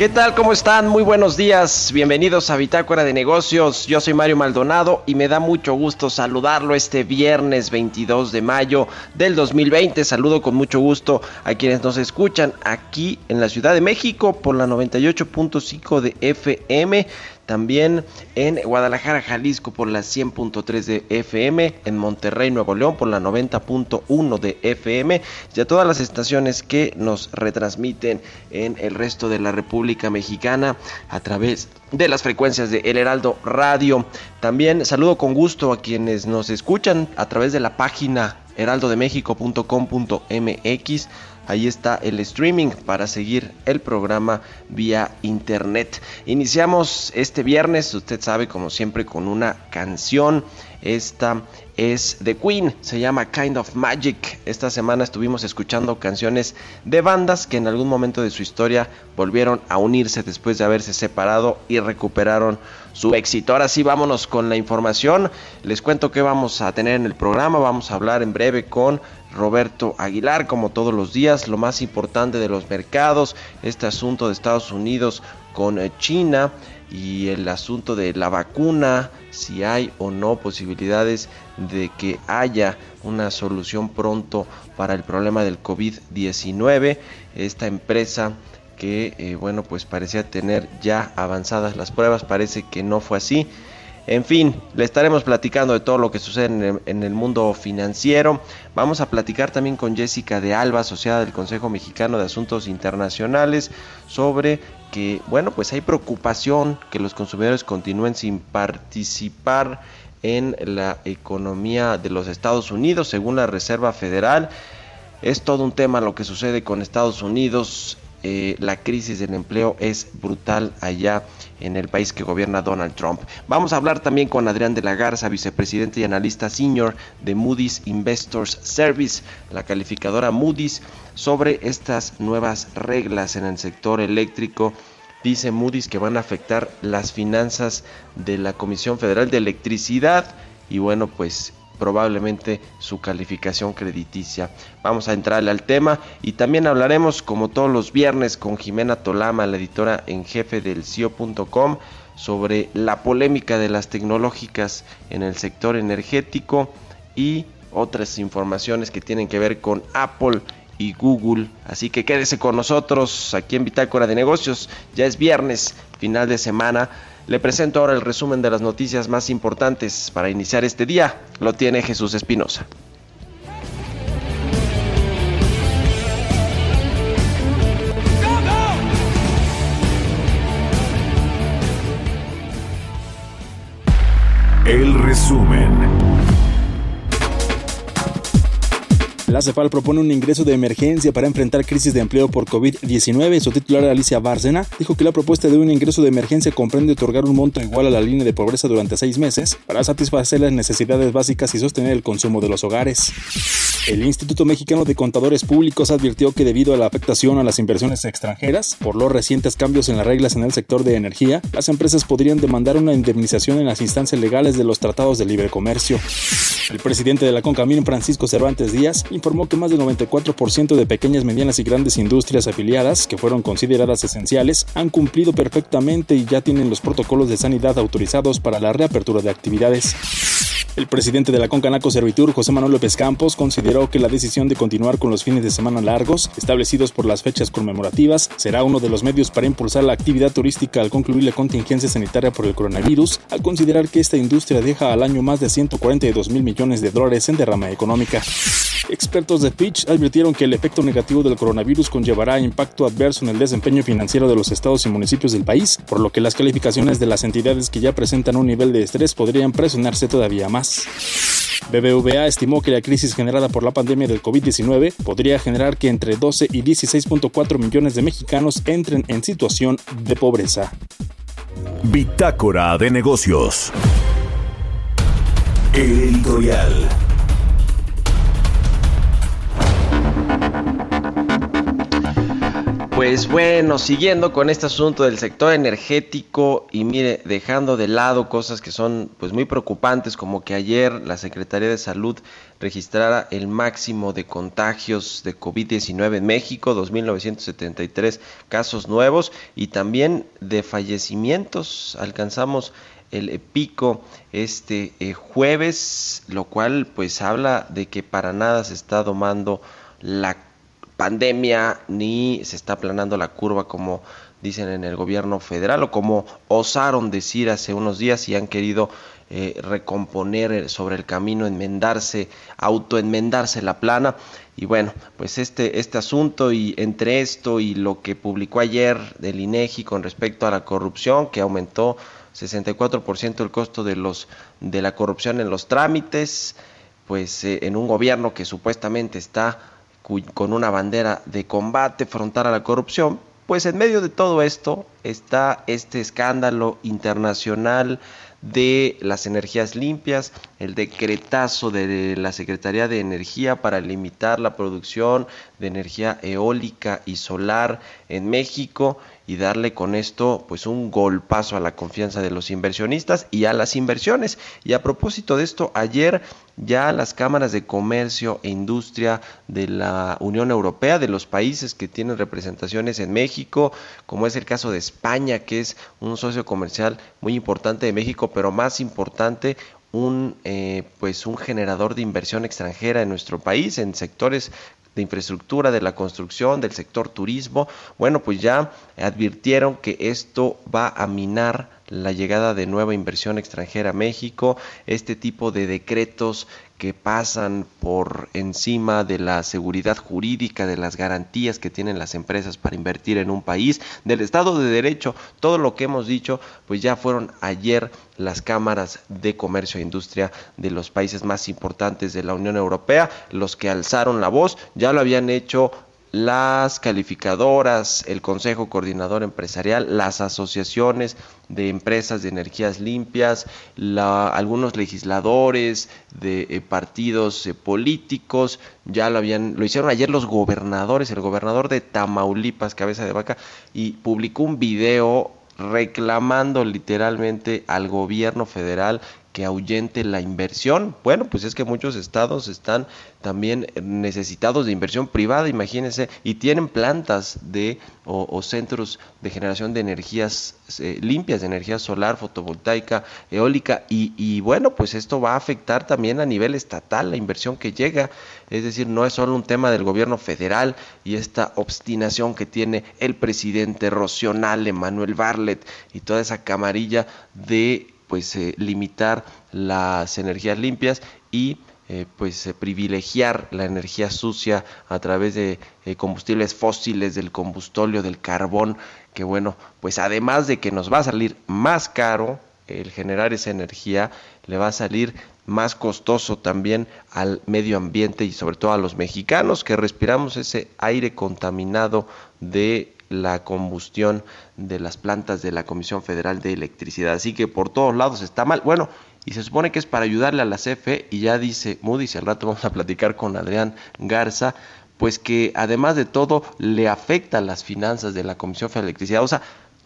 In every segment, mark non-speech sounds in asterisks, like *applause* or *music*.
¿Qué tal? ¿Cómo están? Muy buenos días. Bienvenidos a Bitácora de Negocios. Yo soy Mario Maldonado y me da mucho gusto saludarlo este viernes 22 de mayo del 2020. Saludo con mucho gusto a quienes nos escuchan aquí en la Ciudad de México por la 98.5 de FM también en Guadalajara, Jalisco por la 100.3 de FM, en Monterrey, Nuevo León por la 90.1 de FM y a todas las estaciones que nos retransmiten en el resto de la República Mexicana a través de las frecuencias de El Heraldo Radio. También saludo con gusto a quienes nos escuchan a través de la página heraldodemexico.com.mx Ahí está el streaming para seguir el programa vía internet. Iniciamos este viernes, usted sabe, como siempre, con una canción. Esta es The Queen, se llama Kind of Magic. Esta semana estuvimos escuchando canciones de bandas que en algún momento de su historia volvieron a unirse después de haberse separado y recuperaron su éxito. Ahora sí, vámonos con la información. Les cuento que vamos a tener en el programa. Vamos a hablar en breve con Roberto Aguilar, como todos los días, lo más importante de los mercados, este asunto de Estados Unidos con eh, China y el asunto de la vacuna, si hay o no posibilidades de que haya una solución pronto para el problema del COVID-19. Esta empresa que, eh, bueno, pues parecía tener ya avanzadas las pruebas, parece que no fue así. En fin, le estaremos platicando de todo lo que sucede en el, mundo financiero. Vamos a platicar también con Jessica de Alba, asociada del Consejo Mexicano de Asuntos Internacionales, sobre que, bueno, pues hay preocupación que los consumidores continúen sin participar en la economía de los Estados Unidos, según la Reserva Federal. Es todo un tema lo que sucede con Estados Unidos. Eh, la crisis del empleo es brutal allá en el país que gobierna Donald Trump. Vamos a hablar también con Adrián de la Garza, vicepresidente y analista senior de Moody's Investors Service, la calificadora Moody's, sobre estas nuevas reglas en el sector eléctrico. Dice Moody's que van a afectar las finanzas de la Comisión Federal de Electricidad y bueno, pues probablemente su calificación crediticia. Vamos a entrarle al tema y también hablaremos como todos los viernes con Jimena Tolama, la editora en jefe del CIO.com, sobre la polémica de las tecnológicas en el sector energético y otras informaciones que tienen que ver con Apple y Google. Así que quédese con nosotros aquí en Bitácora de Negocios. Ya es viernes, final de semana. Le presento ahora el resumen de las noticias más importantes para iniciar este día. Lo tiene Jesús Espinosa. El resumen. La CEPAL propone un ingreso de emergencia para enfrentar crisis de empleo por COVID-19. Su titular Alicia Bárcena dijo que la propuesta de un ingreso de emergencia comprende otorgar un monto igual a la línea de pobreza durante seis meses para satisfacer las necesidades básicas y sostener el consumo de los hogares. El Instituto Mexicano de Contadores Públicos advirtió que debido a la afectación a las inversiones extranjeras por los recientes cambios en las reglas en el sector de energía, las empresas podrían demandar una indemnización en las instancias legales de los tratados de libre comercio. El presidente de la CONCAMIN, Francisco Cervantes Díaz, informó que más del 94% de pequeñas, medianas y grandes industrias afiliadas, que fueron consideradas esenciales, han cumplido perfectamente y ya tienen los protocolos de sanidad autorizados para la reapertura de actividades. El presidente de la Concanaco Servitur, José Manuel López Campos, consideró que la decisión de continuar con los fines de semana largos, establecidos por las fechas conmemorativas, será uno de los medios para impulsar la actividad turística al concluir la contingencia sanitaria por el coronavirus, al considerar que esta industria deja al año más de 142 mil millones de dólares en derrama económica. Expertos de Fitch advirtieron que el efecto negativo del coronavirus conllevará impacto adverso en el desempeño financiero de los estados y municipios del país, por lo que las calificaciones de las entidades que ya presentan un nivel de estrés podrían presionarse todavía más. BBVA estimó que la crisis generada por la pandemia del COVID-19 podría generar que entre 12 y 16.4 millones de mexicanos entren en situación de pobreza. Bitácora de negocios. editorial. Pues bueno, siguiendo con este asunto del sector energético y mire, dejando de lado cosas que son pues muy preocupantes como que ayer la Secretaría de Salud registrara el máximo de contagios de COVID-19 en México, 2.973 casos nuevos y también de fallecimientos. Alcanzamos el pico este eh, jueves, lo cual pues habla de que para nada se está domando la pandemia ni se está aplanando la curva como dicen en el gobierno federal o como osaron decir hace unos días y han querido eh, recomponer sobre el camino, enmendarse, autoenmendarse la plana. Y bueno, pues este, este asunto y entre esto y lo que publicó ayer del INEGI con respecto a la corrupción, que aumentó 64% el costo de, los, de la corrupción en los trámites, pues eh, en un gobierno que supuestamente está con una bandera de combate frontal a la corrupción, pues en medio de todo esto está este escándalo internacional de las energías limpias, el decretazo de la Secretaría de Energía para limitar la producción de energía eólica y solar en México y darle con esto pues un golpazo a la confianza de los inversionistas y a las inversiones. Y a propósito de esto, ayer ya las cámaras de comercio e industria de la Unión Europea, de los países que tienen representaciones en México, como es el caso de España, que es un socio comercial muy importante de México, pero más importante, un eh, pues un generador de inversión extranjera en nuestro país en sectores de infraestructura, de la construcción, del sector turismo, bueno, pues ya advirtieron que esto va a minar la llegada de nueva inversión extranjera a México, este tipo de decretos que pasan por encima de la seguridad jurídica, de las garantías que tienen las empresas para invertir en un país, del Estado de Derecho, todo lo que hemos dicho, pues ya fueron ayer las cámaras de comercio e industria de los países más importantes de la Unión Europea, los que alzaron la voz, ya lo habían hecho las calificadoras, el Consejo Coordinador Empresarial, las asociaciones de empresas de energías limpias, algunos legisladores de eh, partidos eh, políticos, ya lo habían, lo hicieron ayer los gobernadores, el gobernador de Tamaulipas, cabeza de vaca, y publicó un video reclamando literalmente al gobierno federal que ahuyente la inversión. Bueno, pues es que muchos estados están también necesitados de inversión privada, imagínense, y tienen plantas de o, centros de generación de energías eh, limpias, de energía solar, fotovoltaica, eólica, y, y, bueno, pues esto va a afectar también a nivel estatal la inversión que llega, es decir, no es solo un tema del gobierno federal y esta obstinación que tiene el presidente Rocional, Emanuel Barlet y toda esa camarilla de pues eh, limitar las energías limpias y eh, pues eh, privilegiar la energía sucia a través de combustibles fósiles, del combustóleo, del carbón, que bueno, pues además de que nos va a salir más caro el generar esa energía, le va a salir más costoso también al medio ambiente y sobre todo a los mexicanos que respiramos ese aire contaminado de la combustión de las plantas de la Comisión Federal de Electricidad. Así que por todos lados está mal. Bueno, y se supone que es para ayudarle a la CFE y ya dice Moody's, al rato vamos a platicar con Adrián Garza, pues que además de todo le afecta las finanzas de la Comisión Federal de Electricidad. O sea,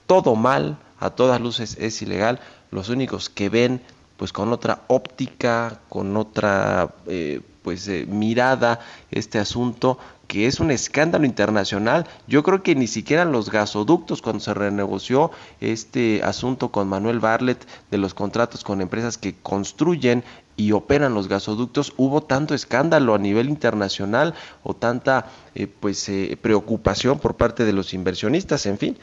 todo mal, a todas luces es ilegal. Los únicos que ven pues con otra óptica, con otra eh, pues eh, mirada este asunto que es un escándalo internacional. Yo creo que ni siquiera los gasoductos, cuando se renegoció este asunto con Manuel Barlet de los contratos con empresas que construyen y operan los gasoductos, hubo tanto escándalo a nivel internacional o tanta eh, pues eh, preocupación por parte de los inversionistas, en fin.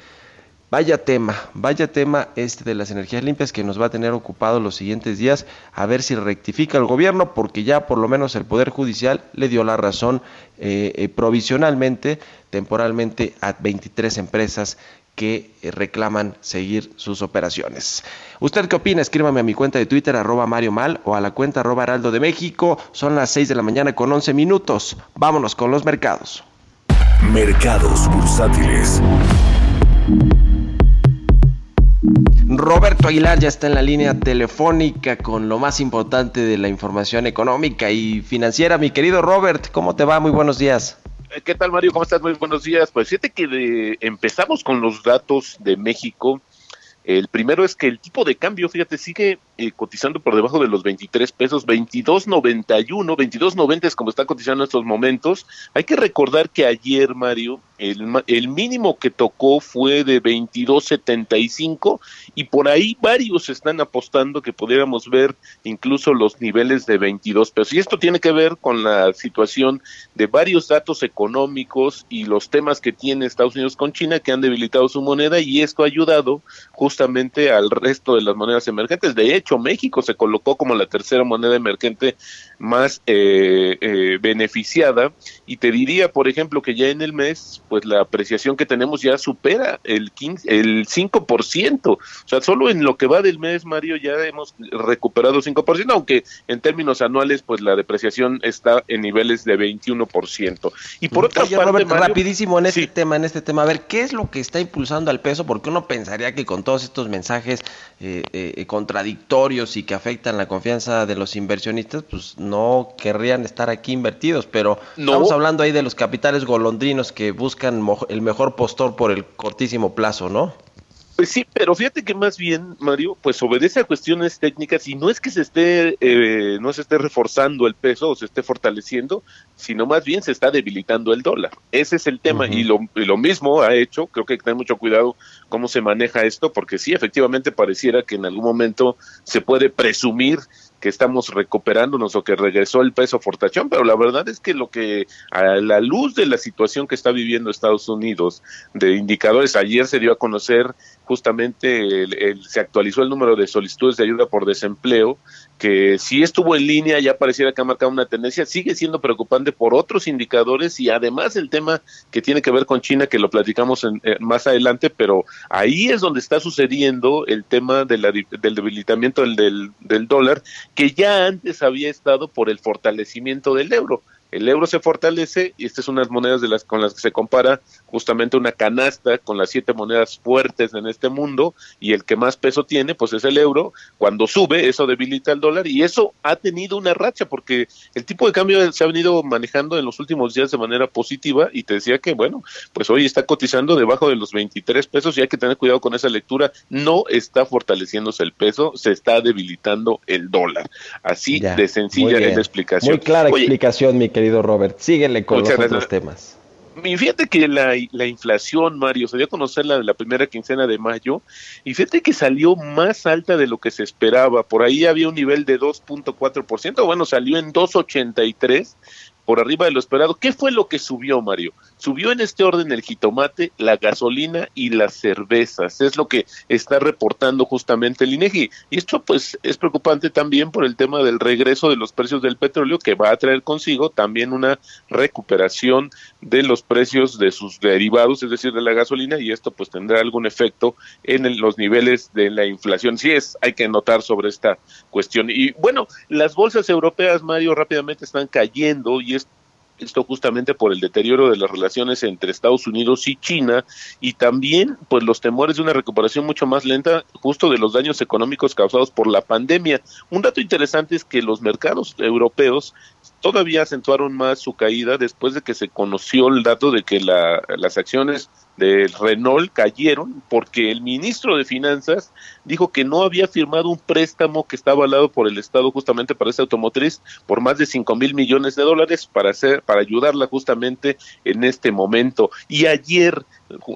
Vaya tema, vaya tema este de las energías limpias que nos va a tener ocupado los siguientes días, a ver si rectifica el gobierno, porque ya por lo menos el Poder Judicial le dio la razón eh, eh, provisionalmente, temporalmente, a 23 empresas que eh, reclaman seguir sus operaciones. ¿Usted qué opina? Escríbame a mi cuenta de Twitter, arroba Mario Mal, o a la cuenta arroba Heraldo de México. Son las 6 de la mañana con 11 minutos. Vámonos con los mercados. Mercados bursátiles. Roberto Aguilar ya está en la línea telefónica con lo más importante de la información económica y financiera. Mi querido Robert, ¿cómo te va? Muy buenos días. Eh, ¿Qué tal, Mario? ¿Cómo estás? Muy buenos días. Pues fíjate que empezamos con los datos de México. El primero es que el tipo de cambio, fíjate, sigue eh, cotizando por debajo de los 23 pesos, 22.91, 22.90 es como está cotizando en estos momentos. Hay que recordar que ayer, Mario, el, mínimo que tocó fue de 22.75 y por ahí varios están apostando que pudiéramos ver incluso los niveles de 22 pesos. Y esto tiene que ver con la situación de varios datos económicos y los temas que tiene Estados Unidos con China que han debilitado su moneda y esto ha ayudado justamente al resto de las monedas emergentes. De hecho, México se colocó como la tercera moneda emergente más eh, eh, beneficiada y te diría, por ejemplo, que ya en el mes pues la apreciación que tenemos ya supera el 15, el 5%. O sea, solo en lo que va del mes, Mario, ya hemos recuperado 5%, aunque en términos anuales, pues la depreciación está en niveles de 21%. Y por otra parte, rapidísimo en este tema, en este tema, a ver, ¿qué es lo que está impulsando al peso? Porque uno pensaría que con todos estos mensajes eh, eh, contradictorios y que afectan la confianza de los inversionistas, pues no querrían estar aquí invertidos, pero estamos hablando ahí de los capitales golondrinos que buscan el mejor postor por el cortísimo plazo, ¿no? Pues sí, pero fíjate que más bien, Mario, pues obedece a cuestiones técnicas y no es que se esté, eh, no se esté reforzando el peso o se esté fortaleciendo, sino más bien se está debilitando el dólar. Ese es el tema y, lo, y lo mismo ha hecho, creo que hay que tener mucho cuidado cómo se maneja esto, porque sí, efectivamente pareciera que en algún momento se puede presumir que estamos recuperándonos o que regresó el peso fortachón, pero la verdad es que lo que a la luz de la situación que está viviendo Estados Unidos de indicadores, ayer se dio a conocer justamente el, se actualizó el número de solicitudes de ayuda por desempleo, que si estuvo en línea, ya pareciera que ha marcado una tendencia, sigue siendo preocupante por otros indicadores y además el tema que tiene que ver con China, que lo platicamos en, eh, más adelante, pero ahí es donde está sucediendo el tema del debilitamiento del, del dólar que ya antes había estado por el fortalecimiento del euro. El euro se fortalece y estas son unas monedas de las con las que se compara justamente una canasta con las siete monedas fuertes en este mundo y el que más peso tiene pues es el euro. Cuando sube eso debilita el dólar y eso ha tenido una racha porque el tipo de cambio se ha venido manejando en los últimos días de manera positiva y te decía que bueno pues hoy está cotizando debajo de los 23 pesos y hay que tener cuidado con esa lectura. No está fortaleciéndose el peso se está debilitando el dólar. Así de sencilla es la explicación. Muy clara explicación mi querido Robert. Síguele con los otros temas. Fíjate que la, la, inflación, Mario, se dio a conocer la, la primera quincena de mayo y fíjate que salió más alta de lo que se esperaba. Por ahí había un nivel de 2.4%, bueno, salió en 2.83 por arriba de lo esperado. ¿Qué fue lo que subió, Mario? Subió en este orden el jitomate, la gasolina y las cervezas. Es lo que está reportando justamente el INEGI. Y esto pues es preocupante también por el tema del regreso de los precios del petróleo que va a traer consigo también una recuperación de los precios de sus derivados, es decir, de la gasolina y esto pues tendrá algún efecto en los niveles de la inflación. Sí es, hay que notar sobre esta cuestión. Y bueno, las bolsas europeas, Mario, rápidamente están cayendo y esto justamente por el deterioro de las relaciones entre Estados Unidos y China y también pues los temores de una recuperación mucho más lenta justo de los daños económicos causados por la pandemia. Un dato interesante es que los mercados europeos todavía acentuaron más su caída después de que se conoció el dato de que las acciones del Renault cayeron porque el ministro de Finanzas dijo que no había firmado un préstamo que estaba avalado por el Estado justamente para esta automotriz por más de 5 mil millones de dólares para hacer para ayudarla justamente en este momento. Y ayer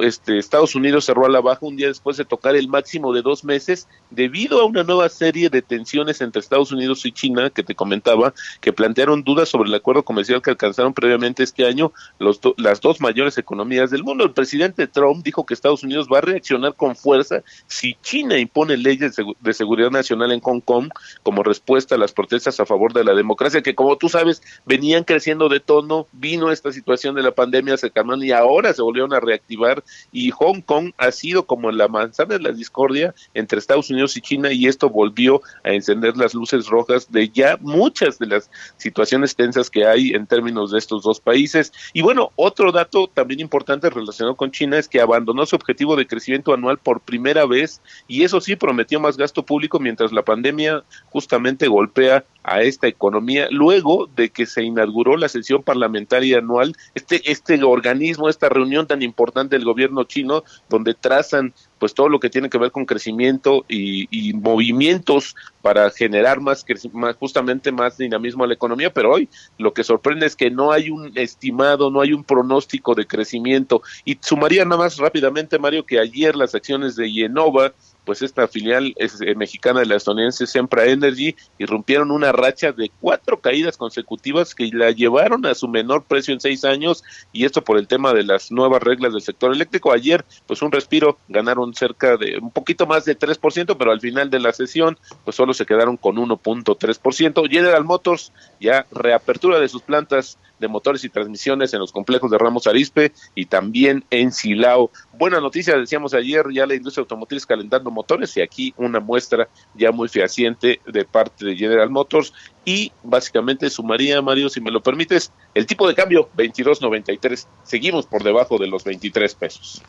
este, Estados Unidos cerró a la baja un día después de tocar el máximo de dos meses debido a una nueva serie de tensiones entre Estados Unidos y China que te comentaba que plantearon dudas sobre el acuerdo comercial que alcanzaron previamente este año los las dos mayores economías del mundo. El presidente Trump dijo que Estados Unidos va a reaccionar con fuerza si China impone leyes de seguridad nacional en Hong Kong como respuesta a las protestas a favor de la democracia que como tú sabes venían creciendo de tono, vino esta situación de la pandemia, se calmaron y ahora se volvieron a reactivar y Hong Kong ha sido como la manzana de la discordia entre Estados Unidos y China y esto volvió a encender las luces rojas de ya muchas de las situaciones tensas que hay en términos de estos dos países. Y bueno, otro dato también importante relacionado con China es que abandonó su objetivo de crecimiento anual por primera vez y eso sí prometió más gasto público mientras la pandemia justamente golpea a esta economía luego de que se inauguró la sesión parlamentaria anual, este, este organismo, esta reunión tan importante del gobierno chino, donde trazan pues todo lo que tiene que ver con crecimiento y, movimientos para generar más, más, justamente más dinamismo a la economía, pero hoy lo que sorprende es que no hay un estimado, no hay un pronóstico de crecimiento. Y sumaría nada más rápidamente, Mario, que ayer las acciones de Yenova pues esta filial es, eh, mexicana de la estadounidense Sempra Energy irrumpieron una racha de cuatro caídas consecutivas que la llevaron a su menor precio en seis años y esto por el tema de las nuevas reglas del sector eléctrico. Ayer, pues un respiro, ganaron cerca de un poquito más de 3%, pero al final de la sesión, pues solo se quedaron con 1.3%. General Motors ya reapertura de sus plantas de motores y transmisiones en los complejos de Ramos Arispe y también en Silao. Buena noticia, decíamos ayer, ya la industria automotriz calentando motores y aquí una muestra ya muy fehaciente de parte de General Motors y básicamente sumaría, Mario, si me lo permites, el tipo de cambio 22.93. Seguimos por debajo de los 23 pesos.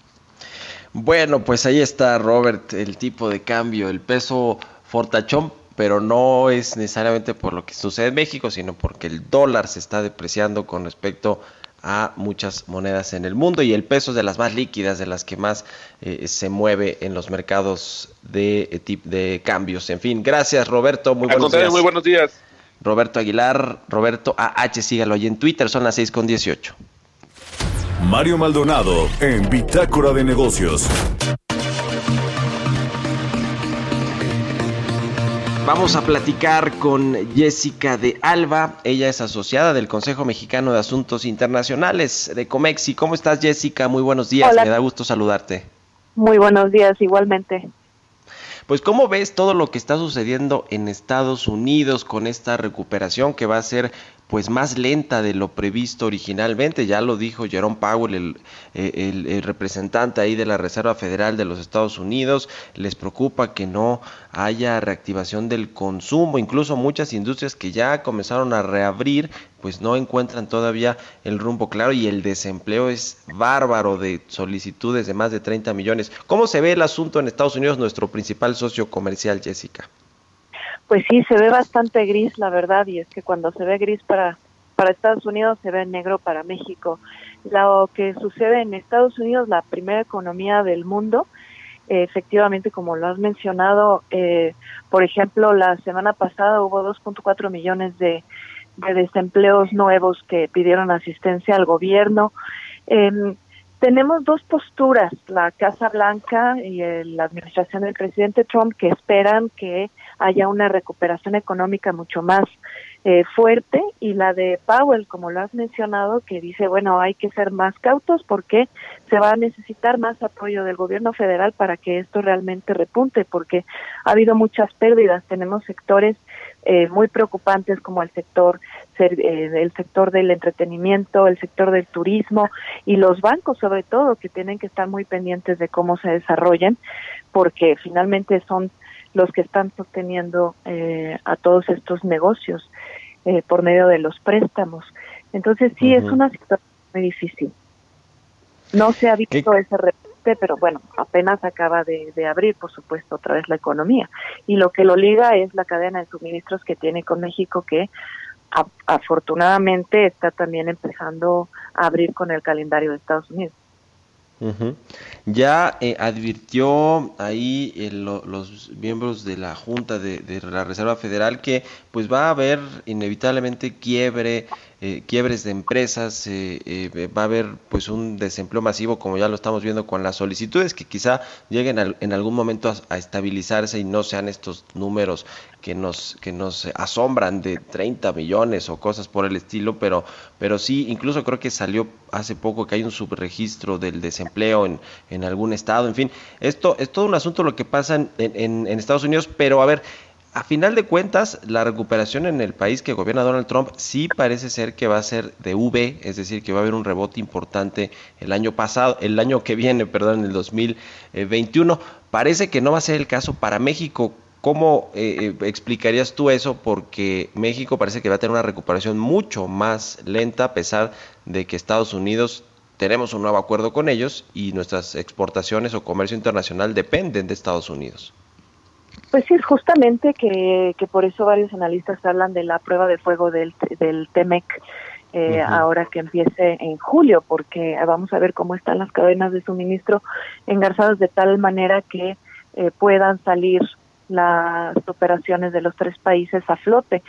Bueno, pues ahí está, Robert, el tipo de cambio, el peso fortachón pero no es necesariamente por lo que sucede en México, sino porque el dólar se está depreciando con respecto a muchas monedas en el mundo y el peso es de las más líquidas, de las que más eh, se mueve en los mercados de, eh, de cambios. En fin, gracias Roberto, muy buenos días. Muy buenos días. Roberto Aguilar, Roberto AH, sígalo ahí en Twitter, son las 6 con 18. Mario Maldonado en Bitácora de Negocios. Vamos a platicar con Jessica de Alba. Ella es asociada del Consejo Mexicano de Asuntos Internacionales de Comexi. ¿Cómo estás, Jessica? Muy buenos días. Me da gusto saludarte. Muy buenos días, igualmente. Pues cómo ves todo lo que está sucediendo en Estados Unidos con esta recuperación que va a ser pues más lenta de lo previsto originalmente, ya lo dijo Jerome Powell, eh, el, representante ahí de la Reserva Federal de los Estados Unidos, les preocupa que no haya reactivación del consumo, incluso muchas industrias que ya comenzaron a reabrir, pues no encuentran todavía el rumbo claro y el desempleo es bárbaro de solicitudes de más de 30 millones. ¿Cómo se ve el asunto en Estados Unidos, nuestro principal socio comercial, Jessica? Pues sí, se ve bastante gris, la verdad, y es que cuando se ve gris para, para Estados Unidos, se ve negro para México. Lo que sucede en Estados Unidos, la primera economía del mundo, efectivamente, como lo has mencionado, eh, por ejemplo, la semana pasada hubo 2.4 millones de, de, desempleos nuevos que pidieron asistencia al gobierno. Eh, tenemos dos posturas, la Casa Blanca y la administración del presidente Trump, que esperan que haya una recuperación económica mucho más eh, fuerte, y la de Powell, como lo has mencionado, que dice, bueno, hay que ser más cautos porque se va a necesitar más apoyo del gobierno federal para que esto realmente repunte, porque ha habido muchas pérdidas. Tenemos sectores eh, muy preocupantes como el sector eh, el sector del entretenimiento, el sector del turismo y los bancos sobre todo que tienen que estar muy pendientes de cómo se desarrollen porque finalmente son los que están sosteniendo eh, a todos estos negocios por medio de los préstamos. Entonces sí es una situación muy difícil. No se ha visto ese pero bueno, apenas acaba de, abrir, por supuesto, otra vez la economía. Y lo que lo liga es la cadena de suministros que tiene con México, que afortunadamente está también empezando a abrir con el calendario de Estados Unidos. Ya eh, advirtió ahí eh, los miembros de la Junta de, de, la Reserva Federal que pues va a haber inevitablemente quiebre eh, quiebres de empresas, eh, eh, va a haber pues un desempleo masivo como ya lo estamos viendo con las solicitudes que quizá lleguen en algún momento a, estabilizarse y no sean estos números que nos que nos asombran de 30 millones o cosas por el estilo, pero pero sí incluso creo que salió hace poco que hay un subregistro del desempleo en, en algún estado, en fin, esto es todo un asunto lo que pasa en, en, en Estados Unidos, pero a ver, a final de cuentas, la recuperación en el país que gobierna Donald Trump sí parece ser que va a ser de V, es decir, que va a haber un rebote importante el año pasado, el año que viene, perdón, en el 2021. Parece que no va a ser el caso para México. ¿Cómo eh, eh, explicarías tú eso? Porque México parece que va a tener una recuperación mucho más lenta a pesar de que Estados Unidos tenemos un nuevo acuerdo con ellos y nuestras exportaciones o comercio internacional dependen de Estados Unidos. Pues sí, es justamente que, que por eso varios analistas hablan de la prueba de fuego del, del TEMEC. Eh, ahora que empiece en julio, porque vamos a ver cómo están las cadenas de suministro engarzadas de tal manera que eh, puedan salir las operaciones de los tres países a flote.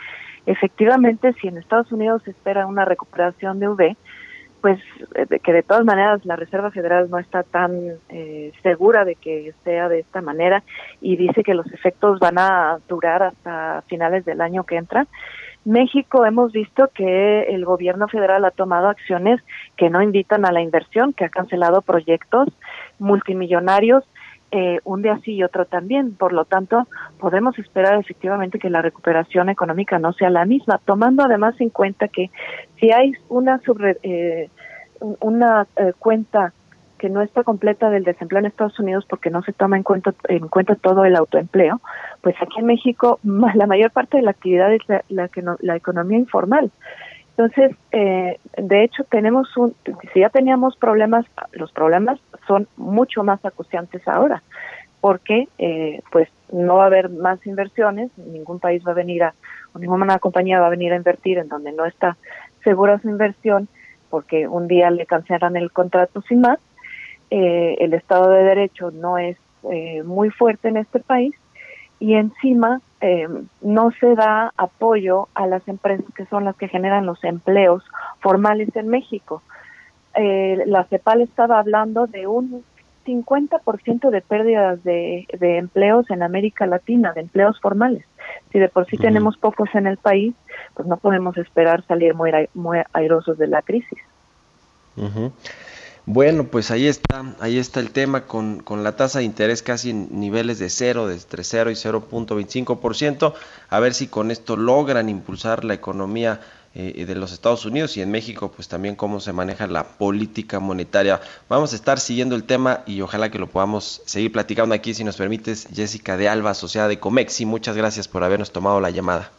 Efectivamente, si en Estados Unidos se espera una recuperación de V, pues eh, que de todas maneras la Reserva Federal no está tan eh, segura de que sea de esta manera y dice que los efectos van a durar hasta finales del año que entra. México hemos visto que el gobierno federal ha tomado acciones que no invitan a la inversión, que ha cancelado proyectos multimillonarios eh, un día sí y otro también. Por lo tanto, podemos esperar efectivamente que la recuperación económica no sea la misma, tomando además en cuenta que si hay una, eh, una eh, cuenta que no está completa del desempleo en Estados Unidos porque no se toma en cuenta, en cuenta todo el autoempleo, pues aquí en México *laughs* la mayor parte de la actividad es la, la, que la economía informal. Entonces, eh, de hecho, tenemos un, si ya teníamos problemas, los problemas son mucho más acuciantes ahora, porque eh, pues no va a haber más inversiones, ningún país va a venir a, o ninguna compañía va a venir a invertir en donde no está segura su inversión, porque un día le cancelan el contrato sin más. Eh, el Estado de Derecho no es muy fuerte en este país y encima eh, no se da apoyo a las empresas que son las que generan los empleos formales en México. Eh, la CEPAL estaba hablando de un 50% de pérdidas de, empleos en América Latina, de empleos formales. Si de por sí tenemos pocos en el país, pues no podemos esperar salir muy, muy airosos de la crisis. Bueno, pues ahí está, ahí está el tema con, con la tasa de interés casi en niveles de cero, de entre 0 y 0.25%, a ver si con esto logran impulsar la economía eh, de los Estados Unidos y en México, pues también cómo se maneja la política monetaria. Vamos a estar siguiendo el tema y ojalá que lo podamos seguir platicando aquí, si nos permites, Jessica de Alba, asociada de Comexi. Muchas gracias por habernos tomado la llamada.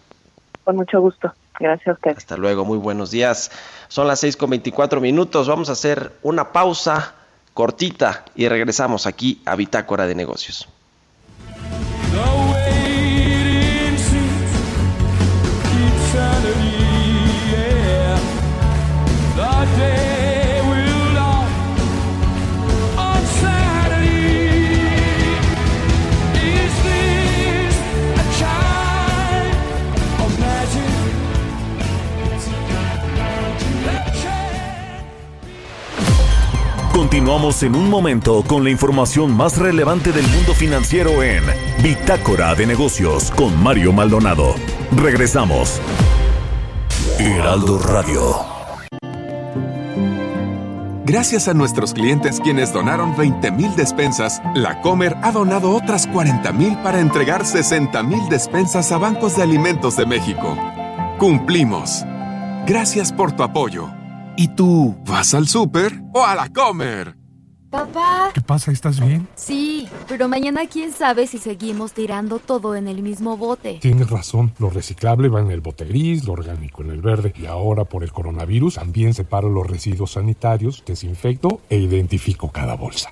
Con mucho gusto. Gracias, Hasta luego, muy buenos días. Son las 6 con 24 minutos. Vamos a hacer una pausa cortita y regresamos aquí a Bitácora de Negocios. Continuamos en un momento con la información más relevante del mundo financiero en Bitácora de Negocios con Mario Maldonado. Regresamos. Heraldo Radio. Gracias a nuestros clientes quienes donaron 20 mil despensas, la Comer ha donado otras 40 mil para entregar 60 mil despensas a bancos de alimentos de México. Cumplimos. Gracias por tu apoyo. ¿Y tú vas al súper o a la comer? Papá. ¿Qué pasa? ¿Estás bien? Sí, pero mañana quién sabe si seguimos tirando todo en el mismo bote. Tienes razón, lo reciclable va en el bote gris, lo orgánico en el verde. Y ahora por el coronavirus también separo los residuos sanitarios, desinfecto e identifico cada bolsa.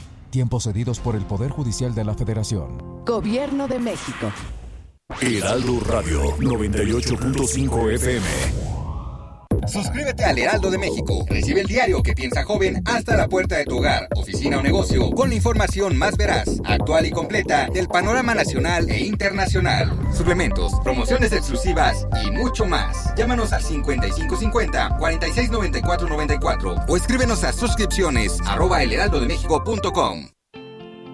Tiempos cedidos por el Poder Judicial de la Federación. Gobierno de México. Heraldo Radio 98.5 FM. Suscríbete al Heraldo de México. Recibe el diario que piensa joven hasta la puerta de tu hogar, oficina o negocio, con la información más veraz, actual y completa del panorama nacional e internacional. Suplementos, promociones exclusivas y mucho más. Llámanos al 5550 469494 o escríbenos a suscripciones arroba.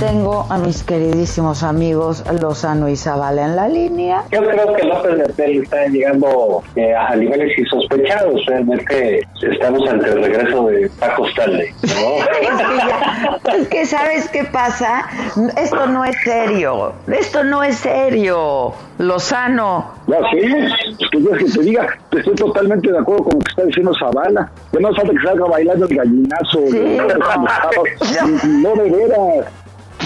Tengo a mis queridísimos amigos Lozano y Zavala en la línea. Yo creo que López Gatel está llegando eh, a niveles insospechados. Realmente estamos ante el regreso de Paco Stanley. ¿no? es que sabes qué pasa. Esto no es serio. Esto no es serio. Lozano. No, sí. Pues que te diga, estoy totalmente de acuerdo con lo que está diciendo Zavala. Ya no falta que salga bailando el gallinazo. Sí. No, de veras.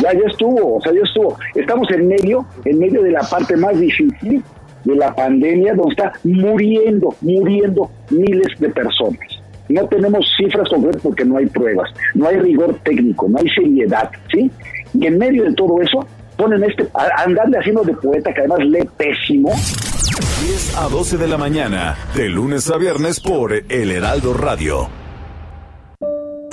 Ya, ya estuvo, o sea, ya estuvo. Estamos en medio, en medio de la parte más difícil de la pandemia, donde está muriendo, muriendo miles de personas. No tenemos cifras concretas porque no hay pruebas, no hay rigor técnico, no hay seriedad, ¿sí? Y en medio de todo eso, ponen este, andarle haciendo de poeta, que además lee pésimo. 10 a 12 de la mañana, de lunes a viernes por El Heraldo Radio.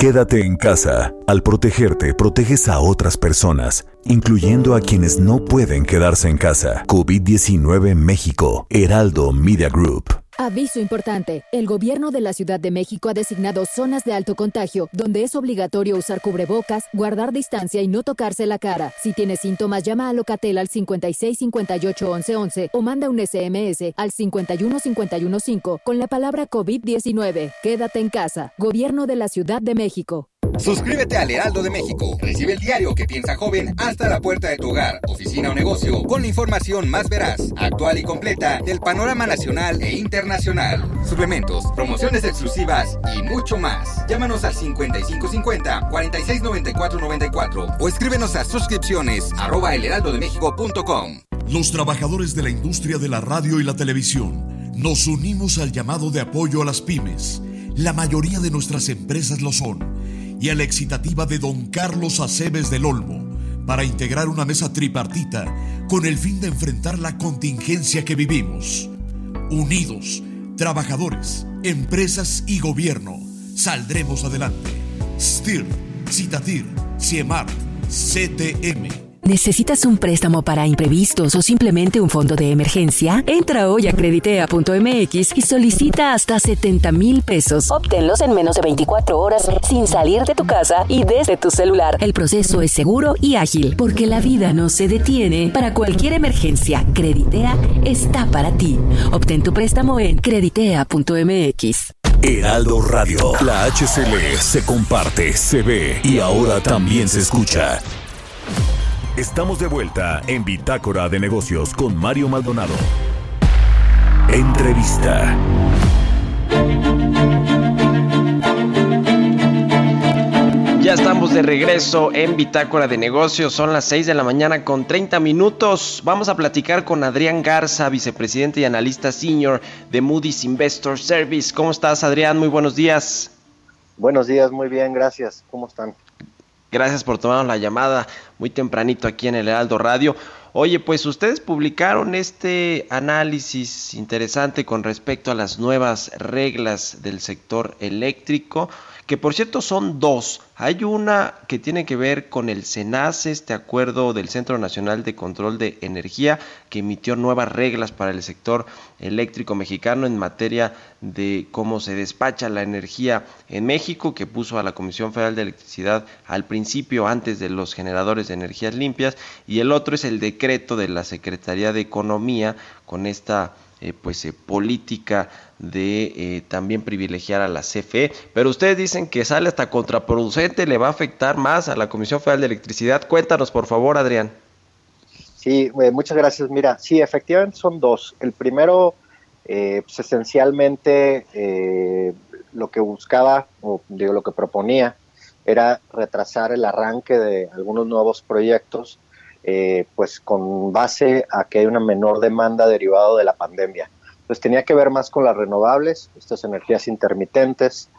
Quédate en casa. Al protegerte, proteges a otras personas, incluyendo a quienes no pueden quedarse en casa. COVID-19 México. Heraldo Media Group. Aviso importante. El gobierno de la Ciudad de México ha designado zonas de alto contagio, donde es obligatorio usar cubrebocas, guardar distancia y no tocarse la cara. Si tienes síntomas, llama a Locatel al 56 58 11 11 o manda un SMS al 51 51 5 con la palabra COVID-19. Quédate en casa. Gobierno de la Ciudad de México. Suscríbete al Heraldo de México. Recibe el diario que piensa joven hasta la puerta de tu hogar, oficina o negocio, con la información más veraz, actual y completa del panorama nacional e internacional. Suplementos, promociones exclusivas y mucho más. Llámanos al 5550 469494 o escríbenos a suscripciones arroba elheraldodemexico.com. Los trabajadores de la industria de la radio y la televisión nos unimos al llamado de apoyo a las pymes. La mayoría de nuestras empresas lo son y a la excitativa de don Carlos Aceves del Olmo para integrar una mesa tripartita con el fin de enfrentar la contingencia que vivimos. Unidos, trabajadores, empresas y gobierno, saldremos adelante. STIR, Citatir, CIEMAR, CTM. ¿Necesitas un préstamo para imprevistos o simplemente un fondo de emergencia? Entra hoy a creditea.mx y solicita hasta 70 mil pesos. Obténlos en menos de 24 horas sin salir de tu casa y desde tu celular. El proceso es seguro y ágil porque la vida no se detiene. Para cualquier emergencia, Creditea está para ti. Obtén tu préstamo en creditea.mx. Heraldo Radio. La HCL se comparte, se ve y ahora también se escucha. Estamos de vuelta en Bitácora de Negocios con Mario Maldonado. Entrevista. Ya estamos de regreso en Bitácora de Negocios. Son las 6 de la mañana con 30 minutos. Vamos a platicar con Adrián Garza, vicepresidente y analista senior de Moody's Investor Service. ¿Cómo estás, Adrián? Muy buenos días. Buenos días, muy bien, gracias. ¿Cómo están? Gracias por tomarnos la llamada muy tempranito aquí en el Heraldo Radio. Oye, pues ustedes publicaron este análisis interesante con respecto a las nuevas reglas del sector eléctrico que por cierto son dos. Hay una que tiene que ver con el SENACE, este acuerdo del Centro Nacional de Control de Energía, que emitió nuevas reglas para el sector eléctrico mexicano en materia de cómo se despacha la energía en México, que puso a la Comisión Federal de Electricidad al principio antes de los generadores de energías limpias, y el otro es el decreto de la Secretaría de Economía con esta eh, pues eh, política de eh, también privilegiar a la CFE, pero ustedes dicen que sale hasta contraproducente, le va a afectar más a la Comisión Federal de Electricidad. Cuéntanos, por favor, Adrián. Sí, eh, muchas gracias. Mira, sí, efectivamente son dos. El primero, eh, pues esencialmente lo que buscaba, o digo, lo que proponía, era retrasar el arranque de algunos nuevos proyectos, pues con base a que hay una menor demanda derivado de la pandemia pues tenía que ver más con las renovables, estas energías intermitentes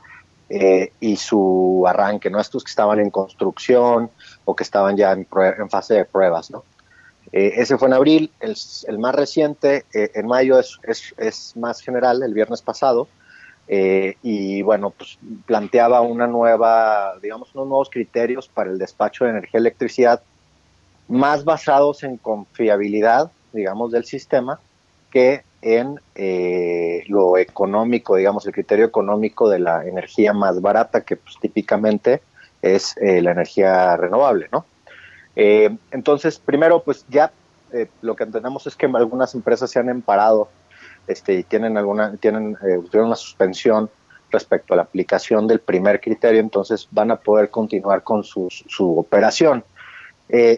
eh, y su arranque, ¿no? Estos que estaban en construcción o que estaban ya en, fase de pruebas, ¿no? Eh, ese fue en abril, el, más reciente, eh, en mayo es, es, más general, el viernes pasado, y bueno, pues planteaba una nueva, digamos, unos nuevos criterios para el despacho de energía y electricidad más basados en confiabilidad, digamos, del sistema que en eh, lo económico, digamos, el criterio económico de la energía más barata, que pues, típicamente es eh, la energía renovable, ¿no? Eh, entonces, primero, pues ya lo que entendemos es que algunas empresas se han emparado este, y tienen alguna, tienen, una suspensión respecto a la aplicación del primer criterio, entonces van a poder continuar con su, su operación.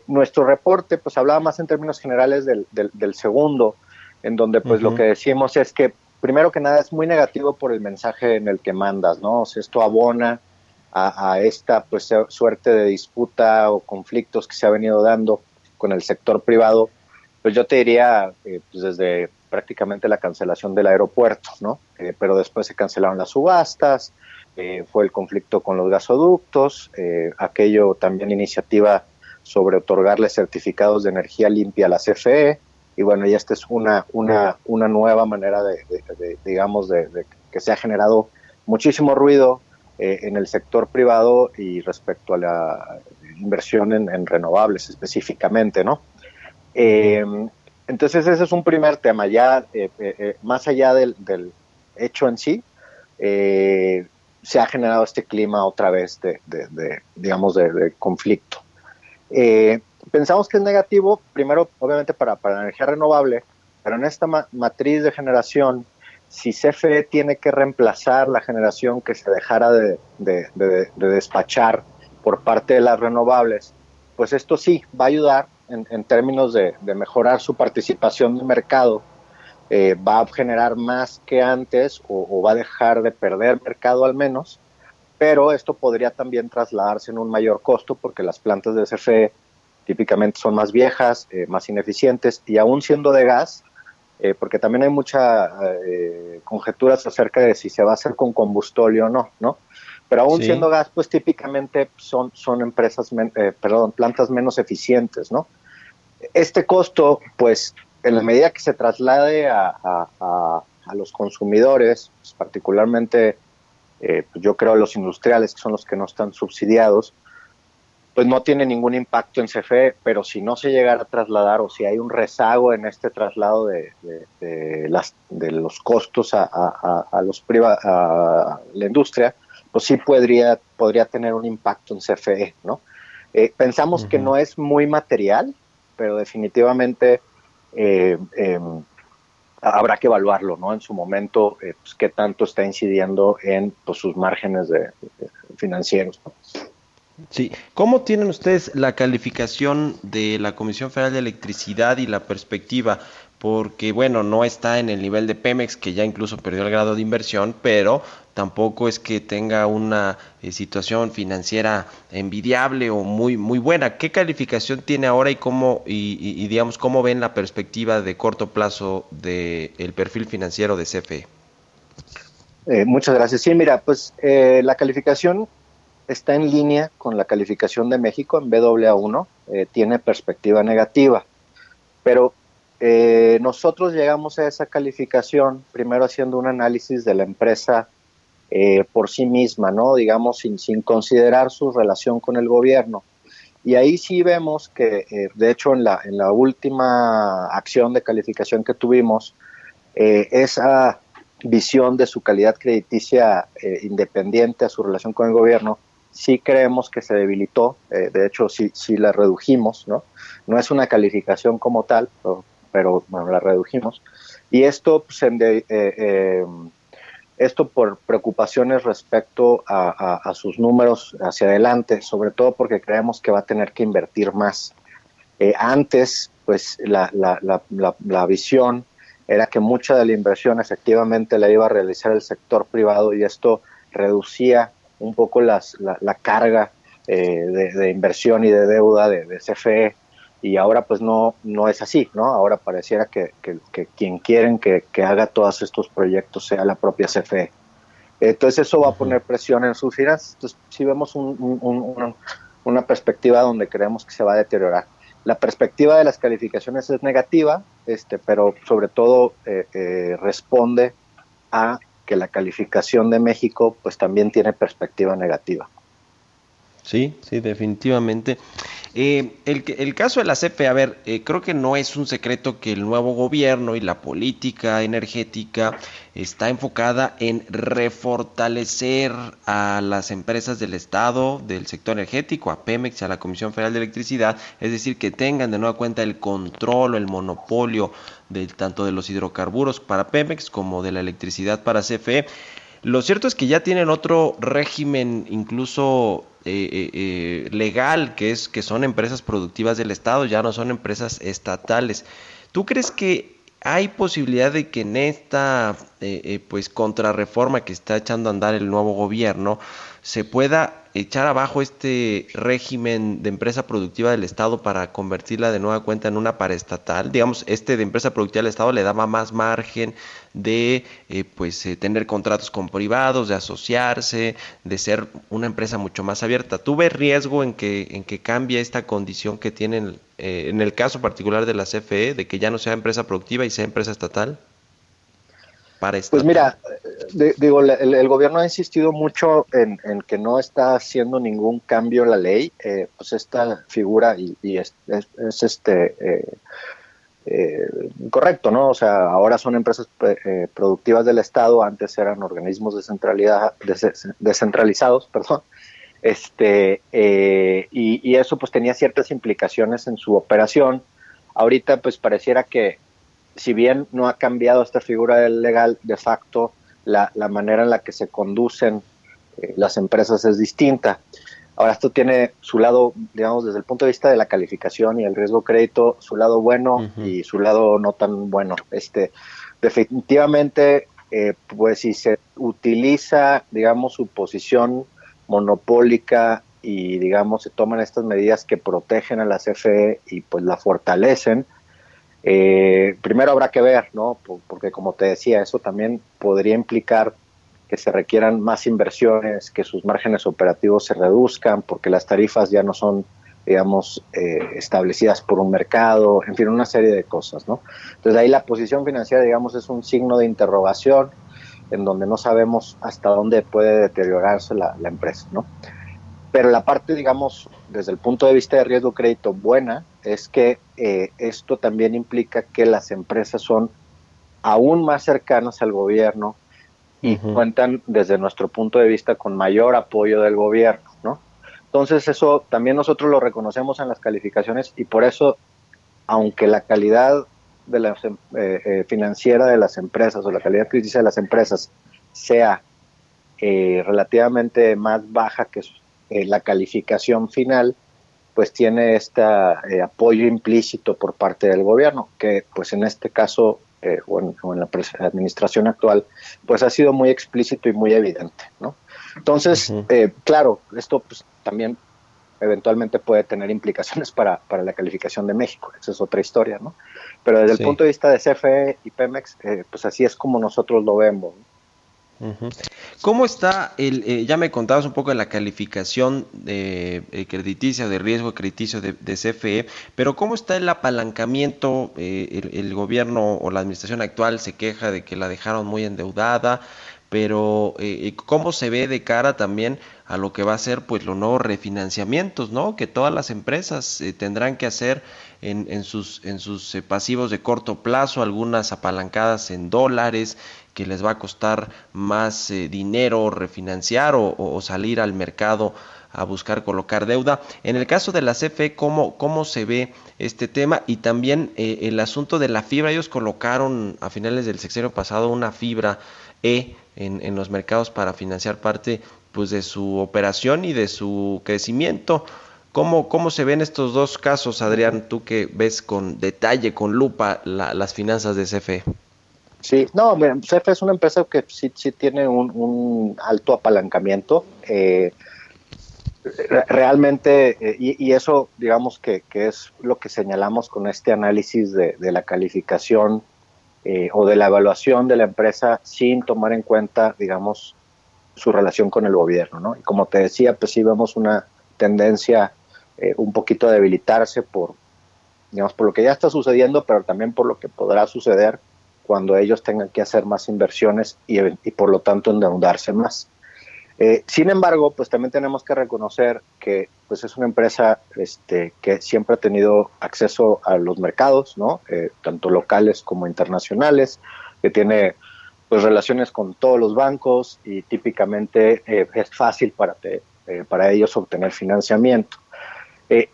Nuestro reporte, pues hablaba más en términos generales del, del, del segundo, en donde pues lo que decimos es que primero que nada es muy negativo por el mensaje en el que mandas, ¿no? O sea, esto abona a, esta pues suerte de disputa o conflictos que se ha venido dando con el sector privado, pues yo te diría eh, pues desde prácticamente la cancelación del aeropuerto, ¿no? Eh, pero después se cancelaron las subastas, eh, fue el conflicto con los gasoductos, aquello también iniciativa sobre otorgarle certificados de energía limpia a la CFE, y bueno, y esta es una, una, una nueva manera de, digamos, de, que se ha generado muchísimo ruido eh, en el sector privado y respecto a la inversión en, renovables específicamente, ¿no? Eh, entonces ese es un primer tema, ya eh, más allá del, del, hecho en sí, se ha generado este clima otra vez de, digamos, de, conflicto. Eh, pensamos que es negativo, primero, obviamente, para, la energía renovable, pero en esta matriz de generación, si CFE tiene que reemplazar la generación que se dejara de, despachar por parte de las renovables, pues esto sí va a ayudar en, términos de, mejorar su participación de mercado, eh, va a generar más que antes o, va a dejar de perder mercado al menos, pero esto podría también trasladarse en un mayor costo porque las plantas de CFE típicamente son más viejas, eh, más ineficientes y aún siendo de gas, eh, porque también hay muchas eh, conjeturas acerca de si se va a hacer con combustóleo o no, ¿no? Pero aún siendo gas, pues típicamente son, son empresas, perdón, plantas menos eficientes, ¿no? Este costo, pues, en la medida que se traslade a, a, los consumidores, pues, particularmente, pues, yo creo los industriales, que son los que no están subsidiados, pues no tiene ningún impacto en CFE, pero si no se llegara a trasladar o si hay un rezago en este traslado de, las, de los costos a, a, los a la industria, pues sí podría, podría tener un impacto en CFE, ¿no? Eh, pensamos que no es muy material, pero definitivamente eh, em, habrá que evaluarlo, ¿no? En su momento, eh, pues, qué tanto está incidiendo en pues, sus márgenes financieros. Sí, ¿cómo tienen ustedes la calificación de la Comisión Federal de Electricidad y la perspectiva? Porque, bueno, no está en el nivel de Pemex, que ya incluso perdió el grado de inversión, pero tampoco es que tenga una eh, situación financiera envidiable o muy muy buena. ¿Qué calificación tiene ahora y cómo y, digamos cómo ven la perspectiva de corto plazo del el perfil financiero de CFE? Eh, muchas gracias. Sí, mira, pues eh, la calificación está en línea con la calificación de México en BAA1, eh, tiene perspectiva negativa, pero eh, nosotros llegamos a esa calificación primero haciendo un análisis de la empresa eh, por sí misma, ¿no? Digamos, sin, sin considerar su relación con el gobierno. Y ahí sí vemos que, eh, de hecho, en la, última acción de calificación que tuvimos, eh, esa visión de su calidad crediticia independiente a su relación con el gobierno, sí creemos que se debilitó, de hecho sí, sí la redujimos, ¿no? No es una calificación como tal, pero, bueno, la redujimos. Y esto pues, en esto por preocupaciones respecto a, sus números hacia adelante, sobre todo porque creemos que va a tener que invertir más. Eh, antes, pues la, la, visión era que mucha de la inversión efectivamente la iba a realizar el sector privado y esto reducía un poco las, la, carga eh, de, inversión y de deuda de, de CFE y ahora pues no, no es así, ¿no? Ahora pareciera que, quien quieren que, haga todos estos proyectos sea la propia CFE. Entonces eso va a poner presión en sus finanzas. Entonces si vemos una perspectiva donde creemos que se va a deteriorar. La perspectiva de las calificaciones es negativa, este, pero sobre todo eh, eh, responde a que la calificación de México pues también tiene perspectiva negativa. Sí, sí, definitivamente. Eh, el, el, caso de la CFE, a ver, eh, creo que no es un secreto que el nuevo gobierno y la política energética está enfocada en refortalecer a las empresas del Estado, del sector energético, a Pemex, a la Comisión Federal de Electricidad, es decir, que tengan de nueva cuenta el control o el monopolio de, tanto de los hidrocarburos para Pemex como de la electricidad para CFE. Lo cierto es que ya tienen otro régimen incluso eh, eh, eh, legal, que es que son empresas productivas del Estado, ya no son empresas estatales. ¿Tú crees que hay posibilidad de que en esta pues contrarreforma que está echando a andar el nuevo gobierno se pueda echar abajo este régimen de empresa productiva del Estado para convertirla de nueva cuenta en una paraestatal. Digamos, este de empresa productiva del Estado le daba más margen de eh, pues eh, tener contratos con privados, de asociarse, de ser una empresa mucho más abierta. ¿Tú ves riesgo en que, en que cambie esta condición que tienen eh, en el caso particular de la CFE, de que ya no sea empresa productiva y sea empresa estatal? Pues mira, digo, el, gobierno ha insistido mucho en, que no está haciendo ningún cambio en la ley. Eh, pues esta figura y, es, este eh, eh, correcto, ¿no? O sea, ahora son empresas productivas del Estado, antes eran organismos descentralizados, *laughs* perdón. Este, y, y eso pues tenía ciertas implicaciones en su operación. Ahorita pues pareciera que si bien no ha cambiado esta figura legal, de facto la, manera en la que se conducen eh, las empresas es distinta. Ahora, esto tiene su lado, digamos, desde el punto de vista de la calificación y el riesgo crédito, su lado bueno y su lado no tan bueno. Este, definitivamente, eh, pues si se utiliza, digamos, su posición monopólica y, digamos, se toman estas medidas que protegen a la CFE y pues la fortalecen, eh, primero habrá que ver, ¿no? Porque como te decía, eso también podría implicar que se requieran más inversiones, que sus márgenes operativos se reduzcan, porque las tarifas ya no son, digamos, eh, establecidas por un mercado, en fin, una serie de cosas, ¿no? Entonces ahí la posición financiera, digamos, es un signo de interrogación en donde no sabemos hasta dónde puede deteriorarse la, la empresa, ¿no? Pero la parte, digamos, desde el punto de vista de riesgo crédito buena, es que eh, esto también implica que las empresas son aún más cercanas al gobierno y cuentan desde nuestro punto de vista con mayor apoyo del gobierno, ¿no? Entonces eso también nosotros lo reconocemos en las calificaciones y por eso, aunque la calidad de la em, eh, eh, financiera de las empresas o la calidad crítica de las empresas sea relativamente más baja que la calificación final, pues tiene este apoyo implícito por parte del gobierno, que pues en este caso eh, o, en, la administración actual, pues ha sido muy explícito y muy evidente, ¿no? Entonces, eh, claro, esto pues también eventualmente puede tener implicaciones para, para la calificación de México, esa es otra historia, ¿no? Pero desde el punto de vista de CFE y Pemex, pues así es como nosotros lo vemos, ¿no? ¿Cómo está el, eh, ya me contabas un poco de la calificación de, eh, crediticia, de riesgo crediticio de, CFE, pero cómo está el apalancamiento? Eh, el, gobierno o la administración actual se queja de que la dejaron muy endeudada, pero eh, ¿cómo se ve de cara también a lo que va a ser pues los nuevos refinanciamientos, ¿no? Que todas las empresas tendrán que hacer en, sus, en sus pasivos de corto plazo, algunas apalancadas en dólares, que les va a costar más dinero refinanciar o, salir al mercado a buscar colocar deuda. En el caso de la CFE, ¿cómo, cómo se ve este tema? Y también el asunto de la fibra. Ellos colocaron a finales del sexenio pasado una fibra E en, los mercados para financiar parte pues, de su operación y de su crecimiento. ¿Cómo, ¿Cómo se ven estos dos casos, Adrián, tú que ves con detalle, con lupa, las finanzas de CFE? Sí, no, CFE es una empresa que sí, sí tiene un, alto apalancamiento. Eh, realmente, eh, y, eso digamos que, es lo que señalamos con este análisis de, la calificación eh, o de la evaluación de la empresa sin tomar en cuenta, digamos, su relación con el gobierno, ¿no? Y como te decía, pues sí vemos una tendencia un poquito a debilitarse por, digamos, por lo que ya está sucediendo, pero también por lo que podrá suceder cuando ellos tengan que hacer más inversiones y, por lo tanto endeudarse más. Eh, sin embargo, pues también tenemos que reconocer que pues es una empresa este, que siempre ha tenido acceso a los mercados, ¿no? Eh, tanto locales como internacionales, que tiene pues relaciones con todos los bancos y típicamente eh, es fácil para, para ellos obtener financiamiento.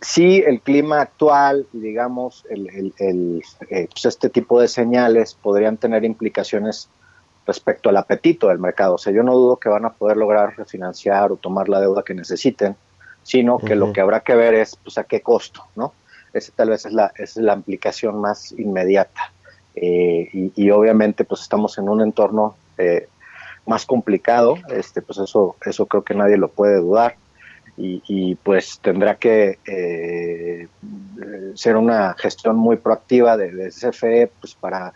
Sí, el clima actual, digamos, el, el, pues este tipo de señales podrían tener implicaciones respecto al apetito del mercado. O sea, yo no dudo que van a poder lograr refinanciar o tomar la deuda que necesiten, sino que lo que habrá que ver es pues, a qué costo, ¿no? Esa tal vez es la, es la implicación más inmediata. Eh, y, obviamente pues estamos en un entorno eh, más complicado, este, pues eso, eso creo que nadie lo puede dudar. Y, pues tendrá que eh, ser una gestión muy proactiva de, de CFE pues para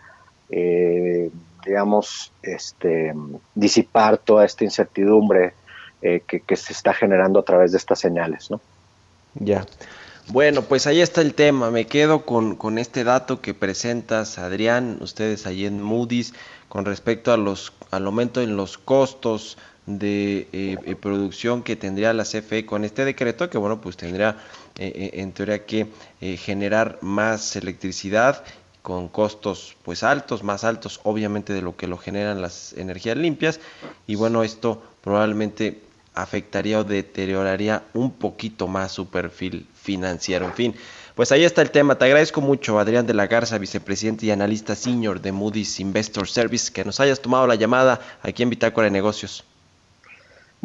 digamos, este, disipar toda esta incertidumbre eh, que, se está generando a través de estas señales, ¿no? Ya. Bueno, pues ahí está el tema. Me quedo con, este dato que presentas, Adrián, ustedes ahí en Moody's, con respecto a los, al aumento en los costos de eh, eh, producción que tendría la CFE con este decreto, que bueno, pues tendría en teoría que generar más electricidad con costos pues altos, más altos obviamente de lo que lo generan las energías limpias y bueno, esto probablemente afectaría o deterioraría un poquito más su perfil financiero. En fin, pues ahí está el tema. Te agradezco mucho, Adrián de la Garza, vicepresidente y analista senior de Moody's Investor Service, que nos hayas tomado la llamada aquí en Bitácora de Negocios.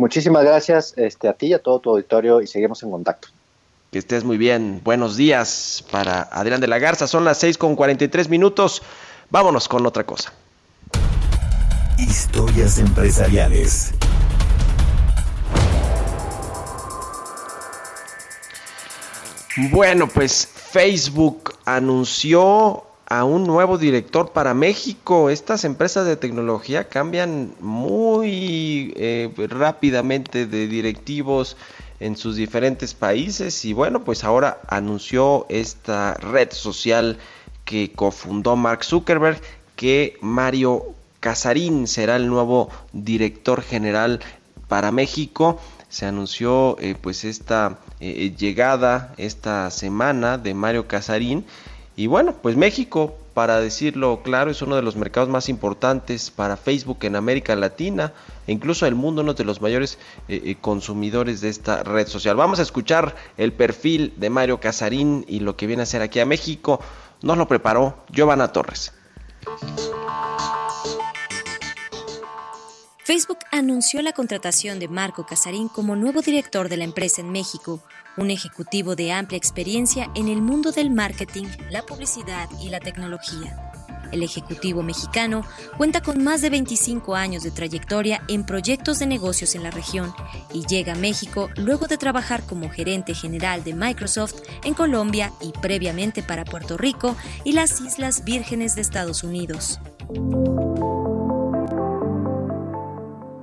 Muchísimas gracias este, a ti y a todo tu auditorio y seguimos en contacto. Que estés muy bien. Buenos días para Adrián de la Garza. Son las 6 con 43 minutos. Vámonos con otra cosa. Historias empresariales. Bueno, pues Facebook anunció a un nuevo director para México. Estas empresas de tecnología cambian muy eh, rápidamente de directivos en sus diferentes países y bueno, pues ahora anunció esta red social que cofundó Mark Zuckerberg que Mario Casarín será el nuevo director general para México. Se anunció eh, pues esta eh, llegada esta semana de Mario Casarín y bueno, pues México para decirlo claro, es uno de los mercados más importantes para Facebook en América Latina e incluso el mundo, uno de los mayores eh, eh, consumidores de esta red social. Vamos a escuchar el perfil de Mario Casarín y lo que viene a hacer aquí a México. Nos lo preparó Giovanna Torres. Facebook anunció la contratación de Marco Casarín como nuevo director de la empresa en México un ejecutivo de amplia experiencia en el mundo del marketing, la publicidad y la tecnología. El ejecutivo mexicano cuenta con más de 25 años de trayectoria en proyectos de negocios en la región y llega a México luego de trabajar como gerente general de Microsoft en Colombia y previamente para Puerto Rico y las Islas Vírgenes de Estados Unidos.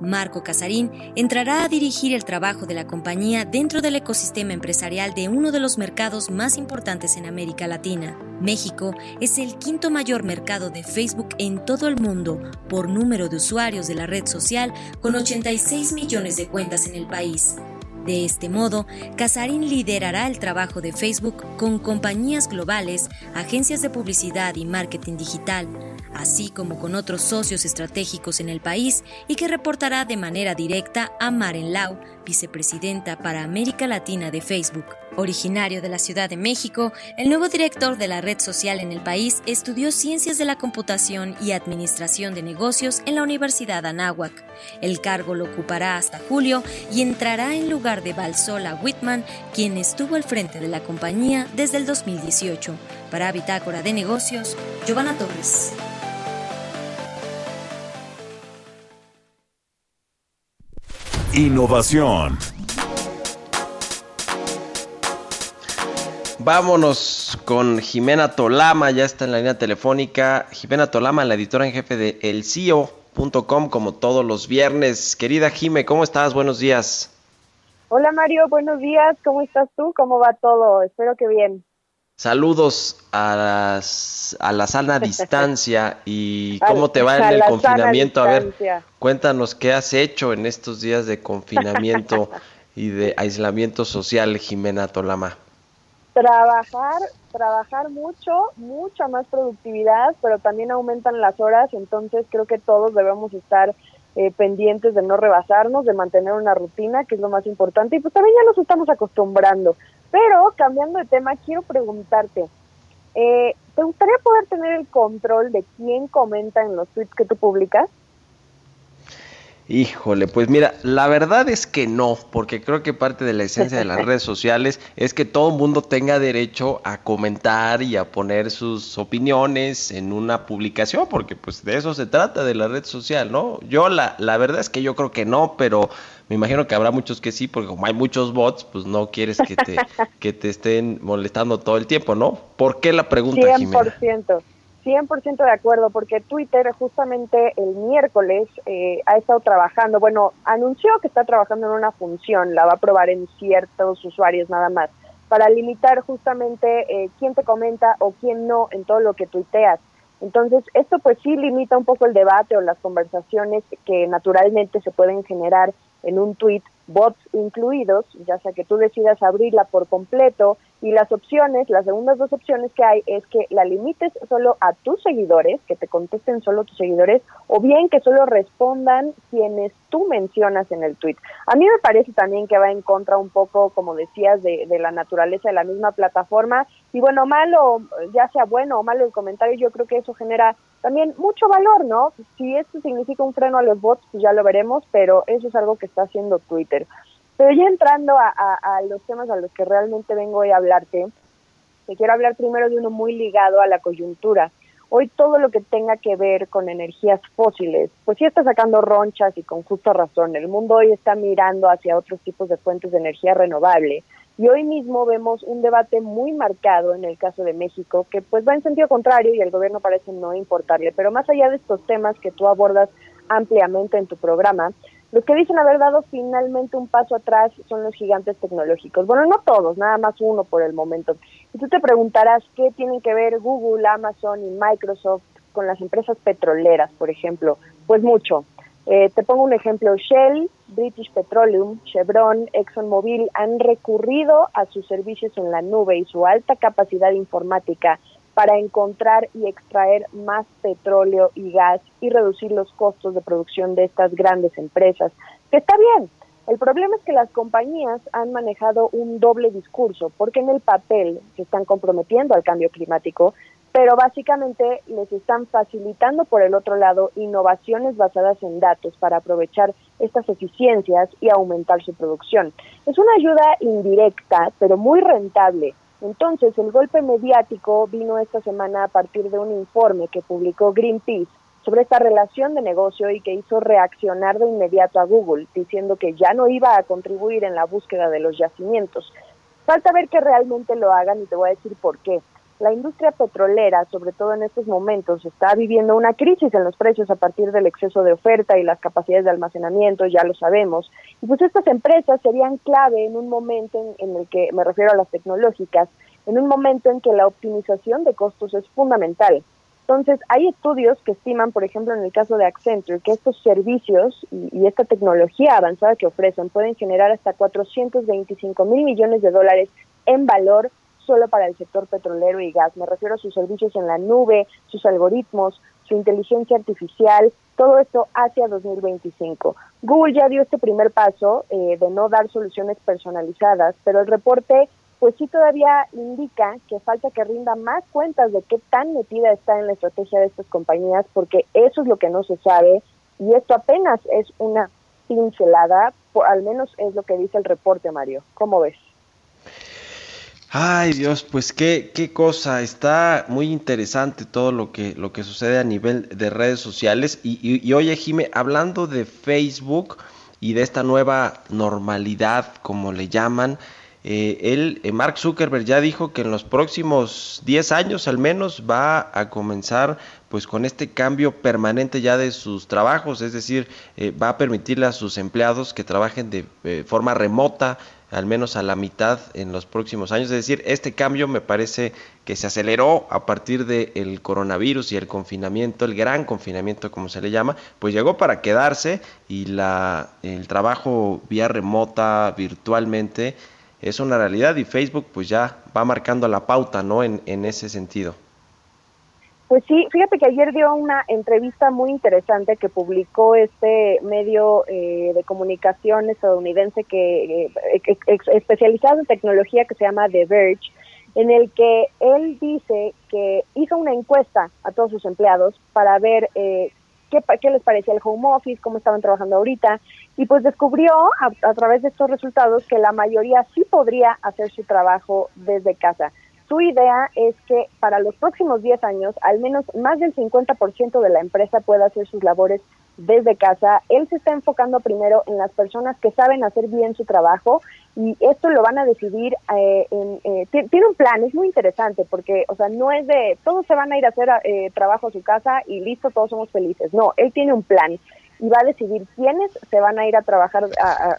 Marco Casarín entrará a dirigir el trabajo de la compañía dentro del ecosistema empresarial de uno de los mercados más importantes en América Latina. México es el quinto mayor mercado de Facebook en todo el mundo por número de usuarios de la red social, con 86 millones de cuentas en el país. De este modo, Casarín liderará el trabajo de Facebook con compañías globales, agencias de publicidad y marketing digital, así como con otros socios estratégicos en el país y que reportará de manera directa a Maren Lau, vicepresidenta para América Latina de Facebook. Originario de la Ciudad de México, el nuevo director de la red social en el país estudió Ciencias de la Computación y Administración de Negocios en la Universidad Anáhuac. El cargo lo ocupará hasta julio y entrará en lugar de Valsola Whitman, quien estuvo al frente de la compañía desde el 2018. Para Bitácora de Negocios, Giovanna Torres. Innovación. Vámonos con Jimena Tolama, ya está en la línea telefónica. Jimena Tolama, la editora en jefe de elcio.com, como todos los viernes. Querida Jime, ¿cómo estás? Buenos días. Hola Mario, buenos días. ¿Cómo estás tú? ¿Cómo va todo? Espero que bien. Saludos a, a la sana *laughs* distancia y cómo te va en el confinamiento. A ver, cuéntanos qué has hecho en estos días de confinamiento *laughs* y de aislamiento social, Jimena Tolama. Trabajar, trabajar mucho, mucha más productividad, pero también aumentan las horas, entonces creo que todos debemos estar eh, pendientes de no rebasarnos, de mantener una rutina, que es lo más importante, y pues también ya nos estamos acostumbrando. Pero cambiando de tema, quiero preguntarte, eh, ¿te gustaría poder tener el control de quién comenta en los tweets que tú publicas? Híjole, pues mira, la verdad es que no, porque creo que parte de la esencia de las *laughs* redes sociales es que todo el mundo tenga derecho a comentar y a poner sus opiniones en una publicación, porque pues de eso se trata de la red social, ¿no? Yo la, la verdad es que yo creo que no, pero me imagino que habrá muchos que sí, porque como hay muchos bots, pues no quieres que te, *laughs* que te estén molestando todo el tiempo, ¿no? ¿Por qué la pregunta, 100%. Jimena? 100% de acuerdo, porque Twitter justamente el miércoles eh, ha estado trabajando, bueno, anunció que está trabajando en una función, la va a probar en ciertos usuarios nada más, para limitar justamente eh, quién te comenta o quién no en todo lo que tuiteas. Entonces, esto pues sí limita un poco el debate o las conversaciones que naturalmente se pueden generar en un tweet, bots incluidos, ya sea que tú decidas abrirla por completo y las opciones, las segundas dos opciones que hay es que la limites solo a tus seguidores, que te contesten solo tus seguidores, o bien que solo respondan quienes tú mencionas en el tweet. A mí me parece también que va en contra un poco, como decías, de, de la naturaleza de la misma plataforma. Y bueno, malo, ya sea bueno o malo el comentario, yo creo que eso genera también mucho valor, ¿no? Si esto significa un freno a los bots, pues ya lo veremos, pero eso es algo que está haciendo Twitter. Pero ya entrando a, los temas a los que realmente vengo hoy a hablarte, te quiero hablar primero de uno muy ligado a la coyuntura. Hoy todo lo que tenga que ver con energías fósiles, pues sí está sacando ronchas y con justa razón. El mundo hoy está mirando hacia otros tipos de fuentes de energía renovable. Y hoy mismo vemos un debate muy marcado en el caso de México, que pues va en sentido contrario y el gobierno parece no importarle. Pero más allá de estos temas que tú abordas ampliamente en tu programa, los que dicen haber dado finalmente un paso atrás son los gigantes tecnológicos. Bueno, no todos, nada más uno por el momento. Y tú te preguntarás qué tienen que ver Google, Amazon y Microsoft con las empresas petroleras, por ejemplo. Pues mucho. Eh, te pongo un ejemplo. Shell, British Petroleum, Chevron, ExxonMobil han recurrido a sus servicios en la nube y su alta capacidad informática para encontrar y extraer más petróleo y gas y reducir los costos de producción de estas grandes empresas, que está bien. El problema es que las compañías han manejado un doble discurso, porque en el papel se están comprometiendo al cambio climático, pero básicamente les están facilitando por el otro lado innovaciones basadas en datos para aprovechar estas eficiencias y aumentar su producción. Es una ayuda indirecta, pero muy rentable entonces, el golpe mediático vino esta semana a partir de un informe que publicó Greenpeace sobre esta relación de negocio y que hizo reaccionar de inmediato a Google, diciendo que ya no iba a contribuir en la búsqueda de los yacimientos. Falta ver que realmente lo hagan y te voy a decir por qué. La industria petrolera, sobre todo en estos momentos, está viviendo una crisis en los precios a partir del exceso de oferta y las capacidades de almacenamiento, ya lo sabemos. Y pues estas empresas serían clave en un momento en, el que, me refiero a las tecnológicas, en un momento en que la optimización de costos es fundamental. Entonces, hay estudios que estiman, por ejemplo, en el caso de Accenture, que estos servicios y, y esta tecnología avanzada que ofrecen pueden generar hasta 425 mil millones de dólares en valor solo para el sector petrolero y gas. Me refiero a sus servicios en la nube, sus algoritmos, su inteligencia artificial, todo esto hacia 2025. Google ya dio este primer paso eh, de no dar soluciones personalizadas, pero el reporte pues sí todavía indica que falta que rinda más cuentas de qué tan metida está en la estrategia de estas compañías, porque eso es lo que no se sabe y esto apenas es una pincelada, al menos es lo que dice el reporte, Mario. ¿Cómo ves? Ay Dios, pues qué, qué cosa, está muy interesante todo lo que, lo que sucede a nivel de redes sociales. Y, y, oye, Jime, hablando de Facebook y de esta nueva normalidad, como le llaman, eh, él, eh, Mark Zuckerberg ya dijo que en los próximos 10 años al menos va a comenzar pues con este cambio permanente ya de sus trabajos, es decir, eh, va a permitirle a sus empleados que trabajen de forma remota, al menos a la mitad en los próximos años. Es decir, este cambio me parece que se aceleró a partir del coronavirus y el confinamiento, el gran confinamiento como se le llama, pues llegó para quedarse y la, el trabajo vía remota, virtualmente, es una realidad y Facebook pues ya va marcando la pauta, ¿no? En, en ese sentido. Pues sí, fíjate que ayer dio una entrevista muy interesante que publicó este medio eh, de comunicación estadounidense que eh, especializado en tecnología que se llama The Verge, en el que él dice que hizo una encuesta a todos sus empleados para ver eh, qué, qué, les parecía el home office, cómo estaban trabajando ahorita, y pues descubrió a través de estos resultados que la mayoría sí podría hacer su trabajo desde casa su idea es que para los próximos 10 años, al menos más del 50% de la empresa pueda hacer sus labores desde casa. Él se está enfocando primero en las personas que saben hacer bien su trabajo y esto lo van a decidir. Eh, en, eh, tiene un plan, es muy interesante porque, o sea, no es de todos se van a ir a hacer eh, trabajo a su casa y listo, todos somos felices. No, él tiene un plan y va a decidir quiénes se van a ir a trabajar,